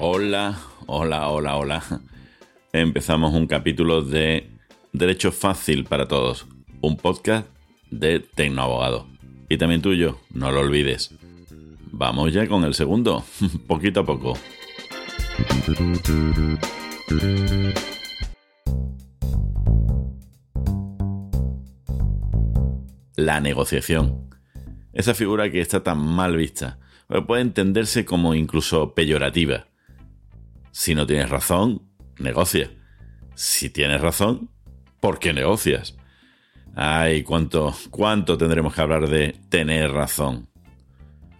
Hola, hola, hola, hola. Empezamos un capítulo de Derecho Fácil para Todos, un podcast de Tecnoabogado. Y también tuyo, no lo olvides. Vamos ya con el segundo, poquito a poco. La negociación. Esa figura que está tan mal vista, puede entenderse como incluso peyorativa. Si no tienes razón, negocia. Si tienes razón, ¿por qué negocias? Ay, cuánto, cuánto tendremos que hablar de tener razón.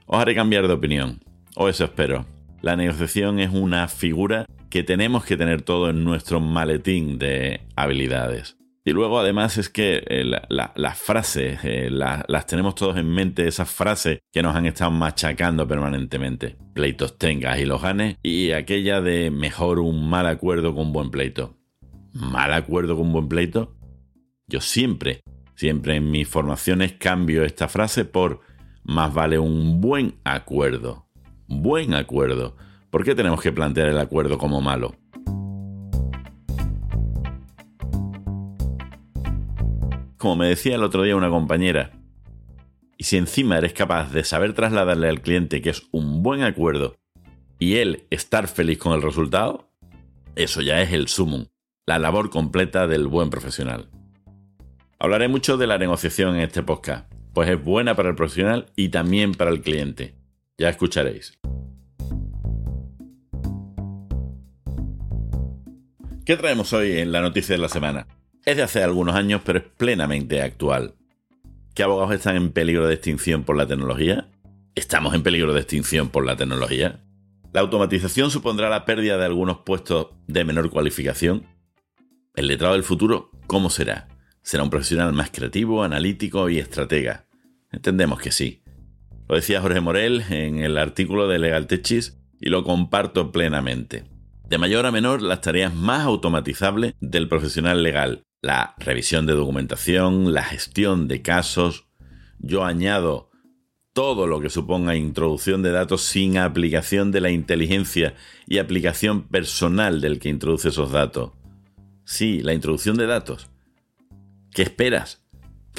Os haré cambiar de opinión, o eso espero. La negociación es una figura que tenemos que tener todo en nuestro maletín de habilidades. Y luego además es que eh, las frases, eh, las tenemos todos en mente, esas frases que nos han estado machacando permanentemente. Pleitos tengas y los ganes. Y aquella de mejor un mal acuerdo con un buen pleito. ¿Mal acuerdo con un buen pleito? Yo siempre, siempre en mis formaciones cambio esta frase por más vale un buen acuerdo. Buen acuerdo. ¿Por qué tenemos que plantear el acuerdo como malo? Como me decía el otro día una compañera, y si encima eres capaz de saber trasladarle al cliente que es un buen acuerdo y él estar feliz con el resultado, eso ya es el sumum, la labor completa del buen profesional. Hablaré mucho de la negociación en este podcast, pues es buena para el profesional y también para el cliente. Ya escucharéis. ¿Qué traemos hoy en la noticia de la semana? Es de hace algunos años, pero es plenamente actual. ¿Qué abogados están en peligro de extinción por la tecnología? ¿Estamos en peligro de extinción por la tecnología? ¿La automatización supondrá la pérdida de algunos puestos de menor cualificación? ¿El letrado del futuro cómo será? ¿Será un profesional más creativo, analítico y estratega? Entendemos que sí. Lo decía Jorge Morel en el artículo de Legal Techis y lo comparto plenamente. De mayor a menor, las tareas más automatizables del profesional legal. La revisión de documentación, la gestión de casos. Yo añado todo lo que suponga introducción de datos sin aplicación de la inteligencia y aplicación personal del que introduce esos datos. Sí, la introducción de datos. ¿Qué esperas?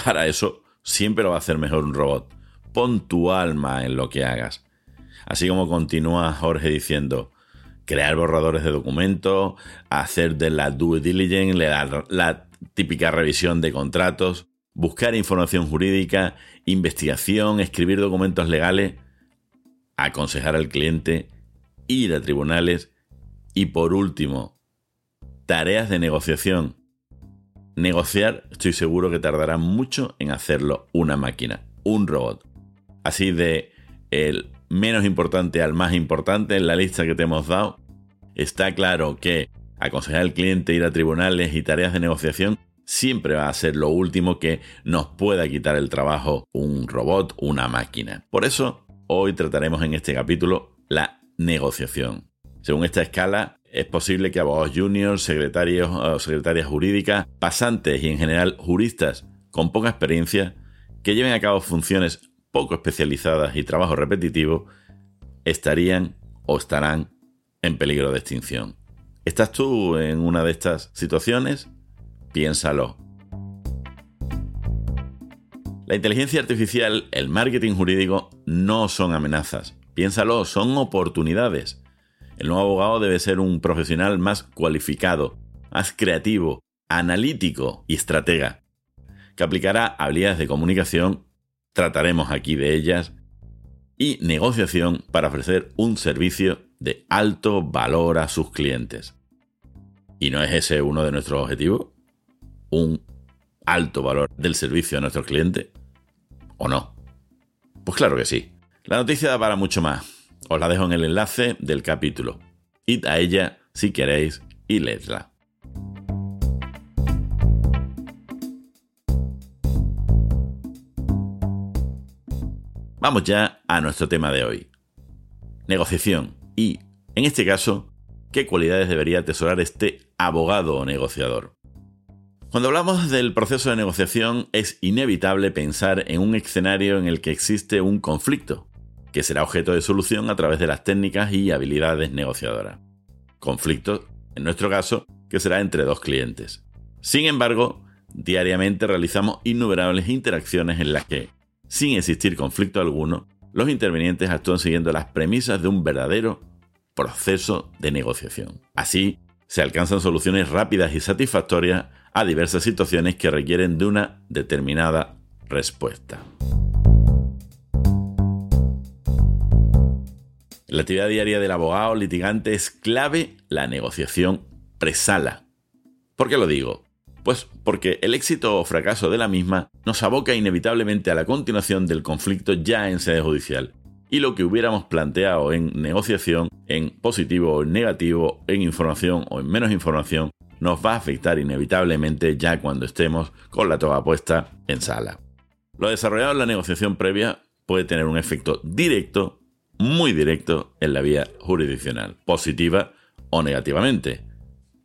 Para eso siempre lo va a hacer mejor un robot. Pon tu alma en lo que hagas. Así como continúa Jorge diciendo, crear borradores de documentos, hacer de la due diligence, la, típica revisión de contratos, buscar información jurídica, investigación, escribir documentos legales, aconsejar al cliente, ir a tribunales y por último, tareas de negociación Negociar, estoy seguro que tardará mucho en hacerlo una máquina, un robot. Así de el menos importante al más importante en la lista que te hemos dado, está claro que aconsejar al cliente ir a tribunales y tareas de negociación siempre va a ser lo último que nos pueda quitar el trabajo un robot, una máquina. Por eso, hoy trataremos en este capítulo la negociación. Según esta escala, es posible que abogados juniors, secretarios o eh, secretarias jurídicas, pasantes y en general juristas con poca experiencia que lleven a cabo funciones poco especializadas y trabajo repetitivo estarían o estarán en peligro de extinción. ¿Estás tú en una de estas situaciones? Piénsalo. La inteligencia artificial, el marketing jurídico no son amenazas. Piénsalo, son oportunidades. El nuevo abogado debe ser un profesional más cualificado, más creativo, analítico y estratega, que aplicará habilidades de comunicación, trataremos aquí de ellas, y negociación para ofrecer un servicio de alto valor a sus clientes. ¿Y no es ese uno de nuestros objetivos? ¿Un alto valor del servicio a nuestros clientes? ¿O no? Pues claro que sí. La noticia da para mucho más. Os la dejo en el enlace del capítulo. Id a ella si queréis y leedla. Vamos ya a nuestro tema de hoy. Negociación y, en este caso, qué cualidades debería atesorar este abogado o negociador. Cuando hablamos del proceso de negociación es inevitable pensar en un escenario en el que existe un conflicto, que será objeto de solución a través de las técnicas y habilidades negociadoras. Conflicto, en nuestro caso, que será entre dos clientes. Sin embargo, diariamente realizamos innumerables interacciones en las que, sin existir conflicto alguno, los intervinientes actúan siguiendo las premisas de un verdadero proceso de negociación. Así, se alcanzan soluciones rápidas y satisfactorias a diversas situaciones que requieren de una determinada respuesta. La actividad diaria del abogado litigante es clave la negociación presala. ¿Por qué lo digo? Pues porque el éxito o fracaso de la misma nos aboca inevitablemente a la continuación del conflicto ya en sede judicial, y lo que hubiéramos planteado en negociación, en positivo o en negativo, en información o en menos información, nos va a afectar inevitablemente ya cuando estemos con la toga puesta en sala. Lo desarrollado en la negociación previa puede tener un efecto directo, muy directo, en la vía jurisdiccional, positiva o negativamente,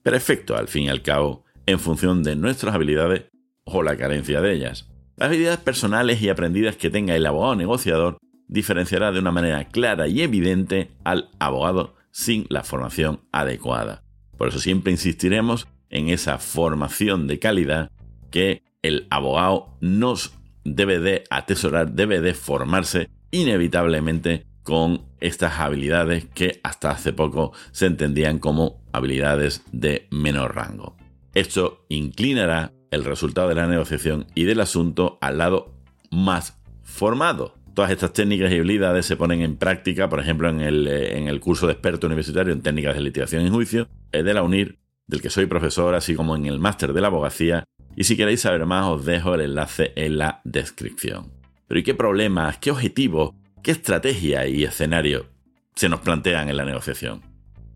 pero efecto al fin y al cabo en función de nuestras habilidades o la carencia de ellas. Las habilidades personales y aprendidas que tenga el abogado negociador diferenciará de una manera clara y evidente al abogado sin la formación adecuada. Por eso siempre insistiremos en esa formación de calidad que el abogado nos debe de atesorar, debe de formarse inevitablemente con estas habilidades que hasta hace poco se entendían como habilidades de menor rango. Esto inclinará el resultado de la negociación y del asunto al lado más formado. Todas estas técnicas y habilidades se ponen en práctica, por ejemplo, en el, eh, en el curso de experto universitario en técnicas de litigación y juicio eh, de la UNIR, del que soy profesor, así como en el máster de la abogacía. Y si queréis saber más, os dejo el enlace en la descripción. Pero ¿y qué problemas, qué objetivos, qué estrategia y escenario se nos plantean en la negociación?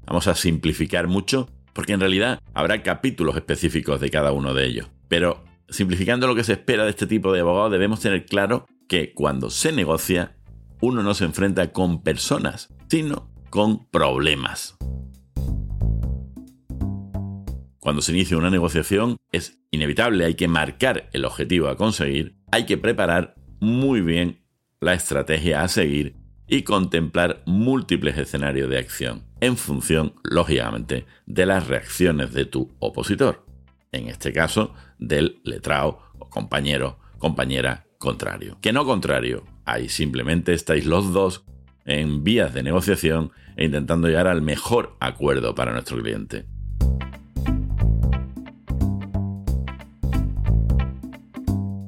Vamos a simplificar mucho porque en realidad habrá capítulos específicos de cada uno de ellos. Pero simplificando lo que se espera de este tipo de abogado, debemos tener claro que cuando se negocia, uno no se enfrenta con personas, sino con problemas. Cuando se inicia una negociación es inevitable, hay que marcar el objetivo a conseguir, hay que preparar muy bien la estrategia a seguir y contemplar múltiples escenarios de acción en función, lógicamente, de las reacciones de tu opositor. En este caso, del letrado o compañero, compañera contrario. Que no contrario, ahí simplemente estáis los dos en vías de negociación e intentando llegar al mejor acuerdo para nuestro cliente.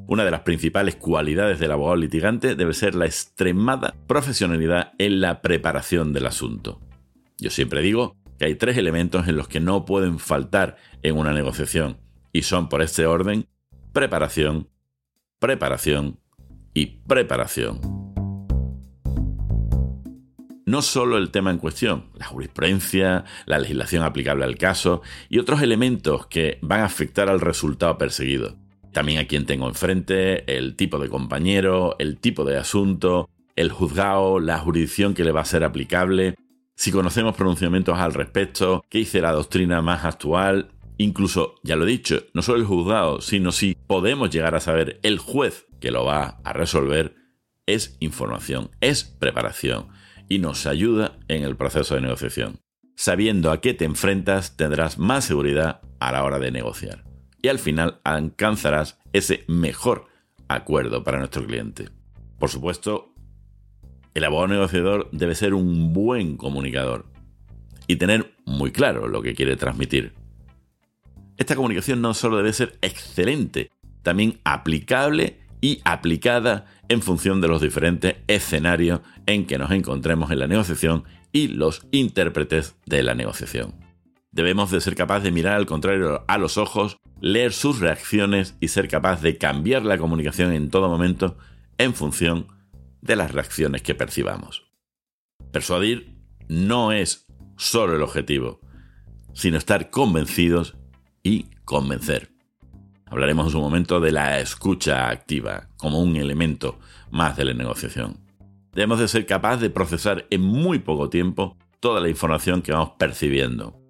Una de las principales cualidades del abogado litigante debe ser la extremada profesionalidad en la preparación del asunto. Yo siempre digo que hay tres elementos en los que no pueden faltar en una negociación, y son por este orden preparación, preparación y preparación. No solo el tema en cuestión, la jurisprudencia, la legislación aplicable al caso y otros elementos que van a afectar al resultado perseguido. También a quien tengo enfrente, el tipo de compañero, el tipo de asunto, el juzgado, la jurisdicción que le va a ser aplicable, si conocemos pronunciamientos al respecto, qué dice la doctrina más actual, Incluso, ya lo he dicho, no solo el juzgado, sino si podemos llegar a saber el juez que lo va a resolver, es información, es preparación y nos ayuda en el proceso de negociación. Sabiendo a qué te enfrentas, tendrás más seguridad a la hora de negociar y al final alcanzarás ese mejor acuerdo para nuestro cliente. Por supuesto, el abogado negociador debe ser un buen comunicador y tener muy claro lo que quiere transmitir. Esta comunicación no solo debe ser excelente, también aplicable y aplicada en función de los diferentes escenarios en que nos encontremos en la negociación y los intérpretes de la negociación. Debemos de ser capaces de mirar al contrario a los ojos, leer sus reacciones y ser capaz de cambiar la comunicación en todo momento en función de las reacciones que percibamos. Persuadir no es solo el objetivo, sino estar convencidos y convencer. Hablaremos en su momento de la escucha activa como un elemento más de la negociación. Debemos de ser capaces de procesar en muy poco tiempo toda la información que vamos percibiendo.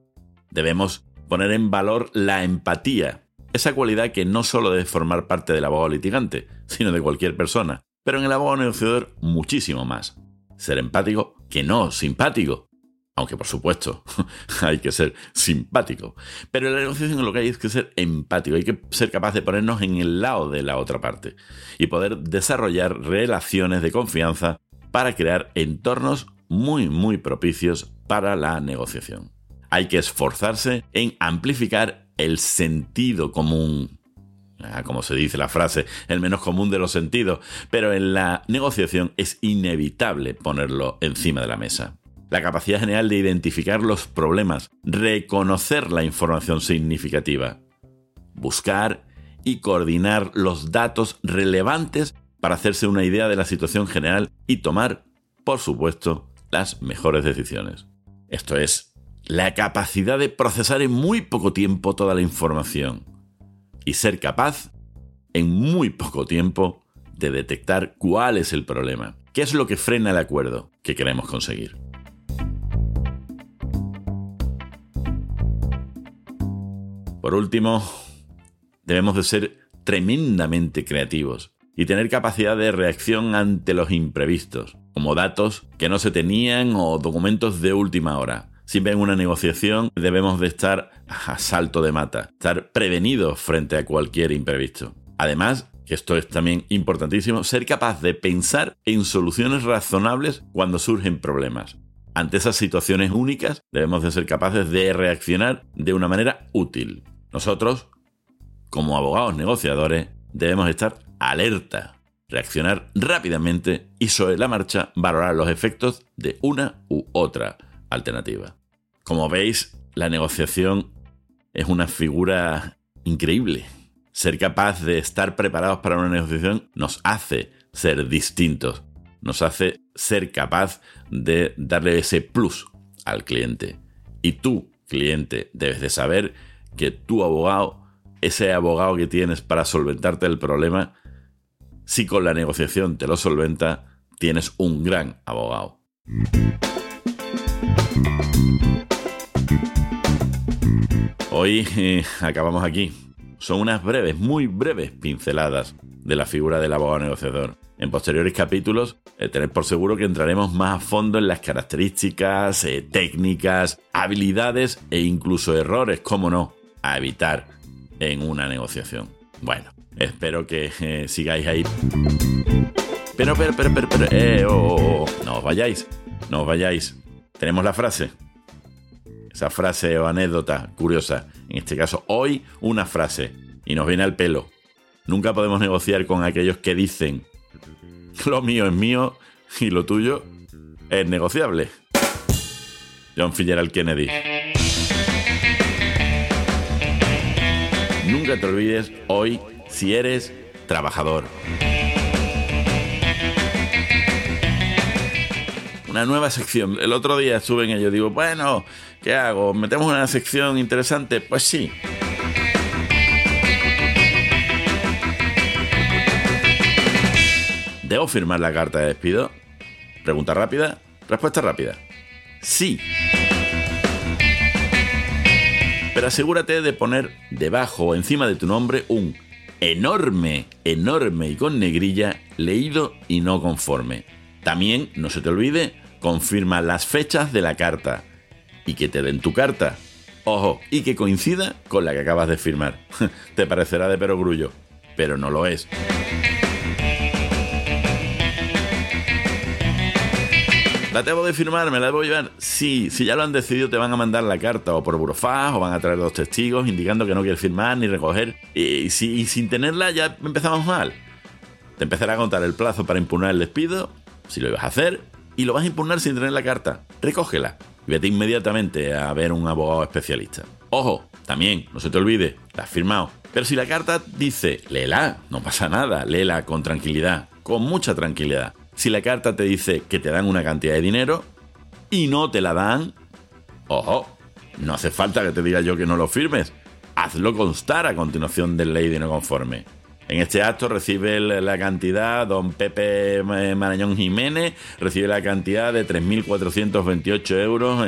Debemos poner en valor la empatía esa cualidad que no solo debe formar parte del abogado litigante, sino de cualquier persona, pero en el abogado negociador muchísimo más. Ser empático que no simpático. Aunque por supuesto hay que ser simpático. Pero en la negociación lo que hay es que ser empático, hay que ser capaz de ponernos en el lado de la otra parte y poder desarrollar relaciones de confianza para crear entornos muy muy propicios para la negociación. Hay que esforzarse en amplificar el sentido común. Ah, como se dice la frase, el menos común de los sentidos, pero en la negociación es inevitable ponerlo encima de la mesa. La capacidad general de identificar los problemas, reconocer la información significativa, buscar y coordinar los datos relevantes para hacerse una idea de la situación general y tomar, por supuesto, las mejores decisiones. Esto es la capacidad de procesar en muy poco tiempo toda la información y ser capaz, en muy poco tiempo, de detectar cuál es el problema, qué es lo que frena el acuerdo que queremos conseguir. Por último, debemos de ser tremendamente creativos y tener capacidad de reacción ante los imprevistos, como datos que no se tenían o documentos de última hora, Siempre en una negociación debemos de estar a salto de mata, estar prevenidos frente a cualquier imprevisto. Además, que esto es también importantísimo, ser capaz de pensar en soluciones razonables cuando surgen problemas. Ante esas situaciones únicas debemos de ser capaces de reaccionar de una manera útil. Nosotros, como abogados negociadores, debemos estar alerta, reaccionar rápidamente y sobre la marcha valorar los efectos de una u otra alternativa. Como veis, la negociación es una figura increíble. Ser capaz de estar preparados para una negociación nos hace ser distintos, nos hace ser capaz de darle ese plus al cliente. Y tú, cliente, debes de saber que tu abogado, ese abogado que tienes para solventarte el problema, si con la negociación te lo solventa, tienes un gran abogado. Hoy eh, acabamos aquí. Son unas breves, muy breves pinceladas de la figura del abogado negociador. En posteriores capítulos, eh, tened por seguro que entraremos más a fondo en las características, eh, técnicas, habilidades e incluso errores, como no, a evitar en una negociación. Bueno, espero que sigáis ahí. Pero, pero, pero, pero, pero, oh, oh, oh, no os vayáis, no os vayáis. Tenemos la frase esa frase o anécdota curiosa. En este caso, hoy una frase. Y nos viene al pelo. Nunca podemos negociar con aquellos que dicen, lo mío es mío y lo tuyo es negociable. John Fitzgerald Kennedy. Nunca te olvides hoy si eres trabajador. Una nueva sección. El otro día estuve en ello, digo, bueno, ¿qué hago? ¿Metemos una sección interesante? Pues sí. ¿Debo firmar la carta de despido? Pregunta rápida, respuesta rápida. Sí. Pero asegúrate de poner debajo o encima de tu nombre un enorme, enorme y con negrilla leído y no conforme. También, no se te olvide, confirma las fechas de la carta y que te den tu carta. Ojo, y que coincida con la que acabas de firmar. te parecerá de perogrullo, pero no lo es. ¿La debo de firmar? ¿Me la debo llevar? Sí, si ya lo han decidido te van a mandar la carta o por burofaz o van a traer dos testigos indicando que no quieres firmar ni recoger. Y, si, y sin tenerla ya empezamos mal. Te empezará a contar el plazo para impugnar el despido, si lo ibas a hacer, y lo vas a impugnar sin tener la carta. Recógela y vete inmediatamente a ver un abogado especialista. Ojo, también, no se te olvide, la has firmado. Pero si la carta dice, léela, no pasa nada, léela con tranquilidad, con mucha tranquilidad. Si la carta te dice que te dan una cantidad de dinero y no te la dan, ojo, no hace falta que te diga yo que no lo firmes. Hazlo constar a continuación del ley de no conforme. En este acto recibe la cantidad, don Pepe eh, Marañón Jiménez recibe la cantidad de 3.428 euros.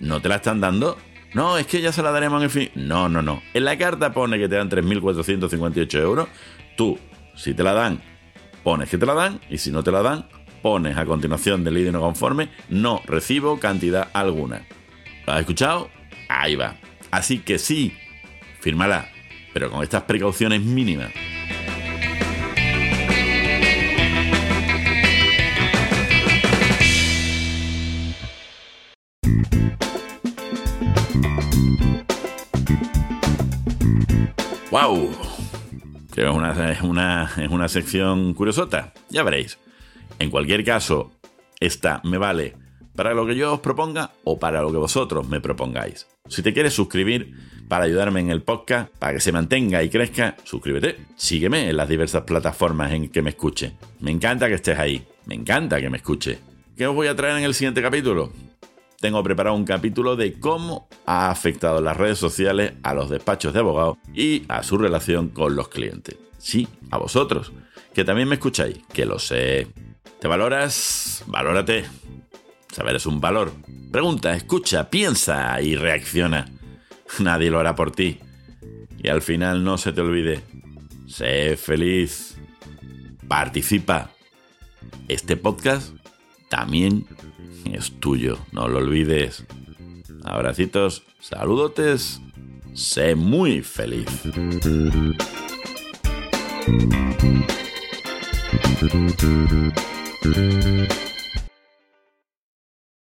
¿No te la están dando? No, es que ya se la daremos en el fin. No, no, no. En la carta pone que te dan 3.458 euros. Tú, si te la dan, pones que te la dan. Y si no te la dan, pones a continuación del líder no conforme, no recibo cantidad alguna. ¿Lo has escuchado? Ahí va. Así que sí, fírmala, pero con estas precauciones mínimas. ¡Wow! Que es una, es una sección curiosota. Ya veréis. En cualquier caso, esta me vale para lo que yo os proponga o para lo que vosotros me propongáis. Si te quieres suscribir para ayudarme en el podcast, para que se mantenga y crezca, suscríbete. Sígueme en las diversas plataformas en que me escuche. Me encanta que estés ahí. Me encanta que me escuche. ¿Qué os voy a traer en el siguiente capítulo? Tengo preparado un capítulo de cómo ha afectado las redes sociales a los despachos de abogados y a su relación con los clientes. Sí, a vosotros, que también me escucháis, que lo sé. ¿Te valoras? Valórate. Saber es un valor. Pregunta, escucha, piensa y reacciona. Nadie lo hará por ti. Y al final no se te olvide. Sé feliz. Participa. Este podcast también es tuyo, no lo olvides. Abracitos, saludotes, sé muy feliz.